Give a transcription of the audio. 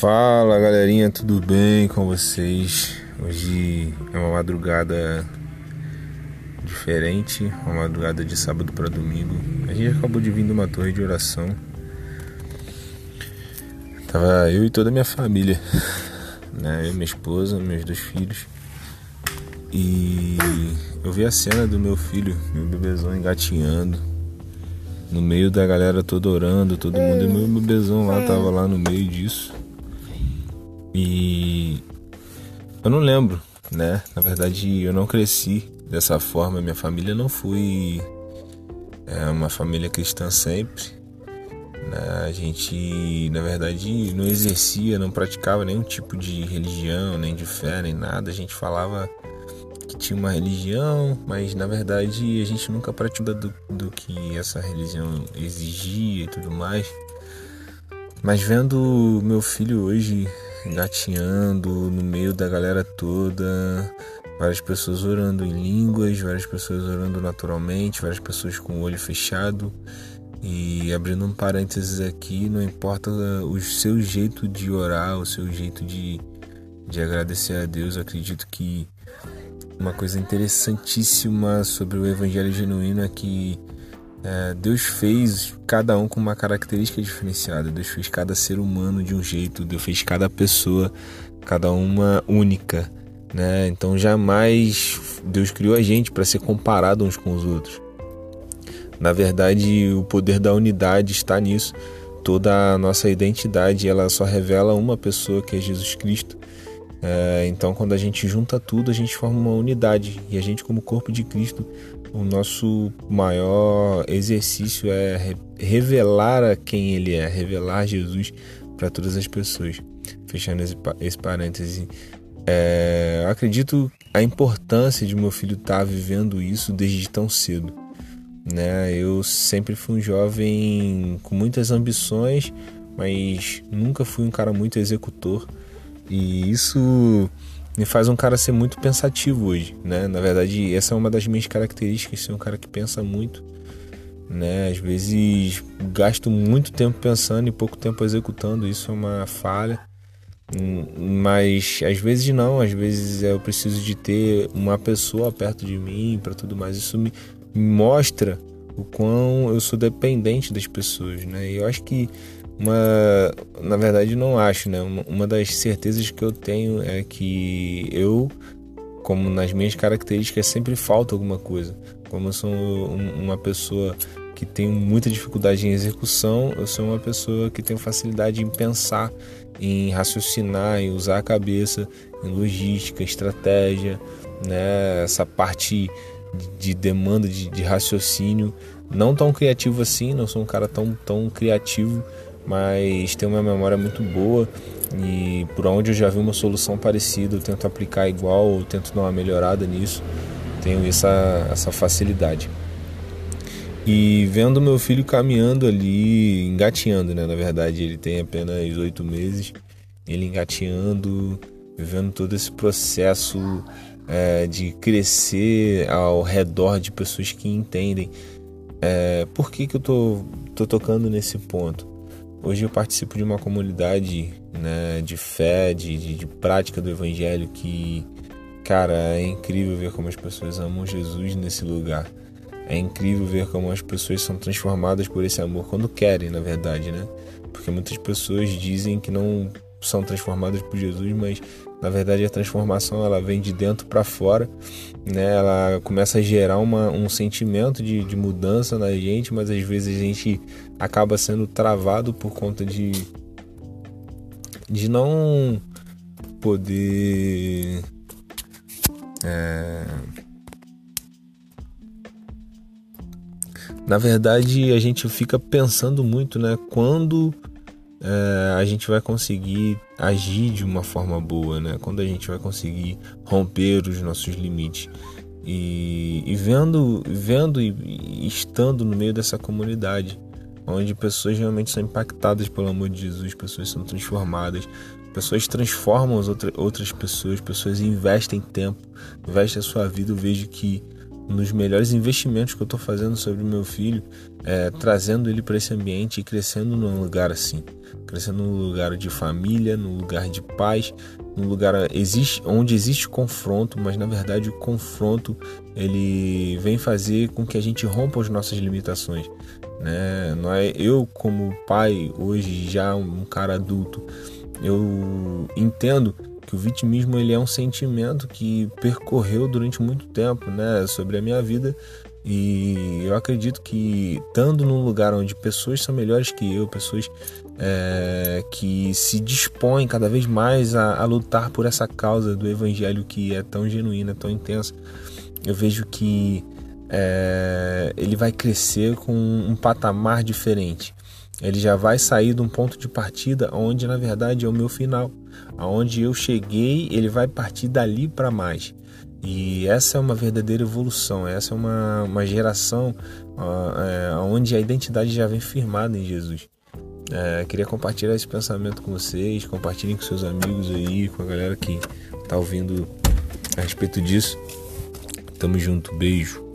Fala galerinha, tudo bem com vocês? Hoje é uma madrugada diferente, uma madrugada de sábado para domingo. A gente acabou de vir de uma torre de oração. Tava eu e toda a minha família, né? Eu, minha esposa, meus dois filhos. E eu vi a cena do meu filho, meu bebezão engatinhando, no meio da galera toda orando, todo mundo, e meu bebezão lá tava lá no meio disso. E eu não lembro, né? Na verdade, eu não cresci dessa forma. Minha família não foi é, uma família cristã sempre. Né? A gente, na verdade, não exercia, não praticava nenhum tipo de religião, nem de fé, nem nada. A gente falava que tinha uma religião, mas na verdade a gente nunca praticou do, do que essa religião exigia e tudo mais. Mas vendo meu filho hoje engatinhando no meio da galera toda, várias pessoas orando em línguas, várias pessoas orando naturalmente, várias pessoas com o olho fechado. E abrindo um parênteses aqui, não importa o seu jeito de orar, o seu jeito de, de agradecer a Deus, acredito que uma coisa interessantíssima sobre o Evangelho genuíno é que é, Deus fez cada um com uma característica diferenciada. Deus fez cada ser humano de um jeito. Deus fez cada pessoa, cada uma única, né? Então jamais Deus criou a gente para ser comparado uns com os outros. Na verdade, o poder da unidade está nisso. Toda a nossa identidade ela só revela uma pessoa que é Jesus Cristo. É, então, quando a gente junta tudo, a gente forma uma unidade e a gente, como corpo de Cristo, o nosso maior exercício é revelar a quem Ele é, revelar Jesus para todas as pessoas. Fechando esse, esse parêntese, é, acredito a importância de meu filho estar tá vivendo isso desde tão cedo. Né? Eu sempre fui um jovem com muitas ambições, mas nunca fui um cara muito executor. E isso me faz um cara ser muito pensativo hoje, né? Na verdade, essa é uma das minhas características, ser um cara que pensa muito, né? Às vezes gasto muito tempo pensando e pouco tempo executando, isso é uma falha. Mas às vezes não, às vezes eu preciso de ter uma pessoa perto de mim para tudo mais. Isso me mostra o quão eu sou dependente das pessoas, né? E eu acho que uma, na verdade, não acho, né? Uma, das certezas que eu tenho é que eu, como nas minhas características, sempre falta alguma coisa. Como eu sou uma pessoa que tem muita dificuldade em execução, eu sou uma pessoa que tem facilidade em pensar, em raciocinar, em usar a cabeça, em logística, estratégia, né? Essa parte de demanda de, de raciocínio, não tão criativo assim, não sou um cara tão, tão criativo, mas tenho uma memória muito boa e por onde eu já vi uma solução parecida, eu tento aplicar igual, eu tento dar uma melhorada nisso, tenho essa, essa facilidade. E vendo meu filho caminhando ali, engatinhando, né? Na verdade, ele tem apenas oito meses, ele engatinhando, vivendo todo esse processo é, de crescer ao redor de pessoas que entendem. É, por que, que eu tô, tô tocando nesse ponto? Hoje eu participo de uma comunidade né, de fé, de, de, de, prática do Evangelho que, cara, é incrível ver como as pessoas amam Jesus nesse lugar. É incrível ver como as pessoas são transformadas por esse amor quando querem, na verdade, né? Porque muitas pessoas dizem que não são transformadas por Jesus, mas na verdade, a transformação ela vem de dentro para fora, né? Ela começa a gerar uma, um sentimento de, de mudança na gente, mas às vezes a gente acaba sendo travado por conta de de não poder é... na verdade a gente fica pensando muito né quando é, a gente vai conseguir agir de uma forma boa, né? Quando a gente vai conseguir romper os nossos limites. E, e vendo, vendo e, e estando no meio dessa comunidade, onde pessoas realmente são impactadas pelo amor de Jesus, pessoas são transformadas, pessoas transformam as outra, outras pessoas, pessoas investem tempo, investem a sua vida. Eu vejo que dos melhores investimentos que eu estou fazendo sobre o meu filho, é, trazendo ele para esse ambiente e crescendo num lugar assim, crescendo num lugar de família, num lugar de paz, num lugar existe, onde existe confronto, mas na verdade o confronto ele vem fazer com que a gente rompa as nossas limitações. Né? Não é eu como pai hoje já um cara adulto, eu entendo que o vitimismo ele é um sentimento que percorreu durante muito tempo, né, sobre a minha vida e eu acredito que estando num lugar onde pessoas são melhores que eu, pessoas é, que se dispõem cada vez mais a, a, lutar por essa causa do evangelho que é tão genuína, tão intensa, eu vejo que é, ele vai crescer com um patamar diferente. Ele já vai sair de um ponto de partida onde na verdade é o meu final. Aonde eu cheguei, ele vai partir dali para mais. E essa é uma verdadeira evolução, essa é uma, uma geração uh, é, onde a identidade já vem firmada em Jesus. É, queria compartilhar esse pensamento com vocês, compartilhem com seus amigos aí, com a galera que tá ouvindo a respeito disso. Tamo junto, beijo.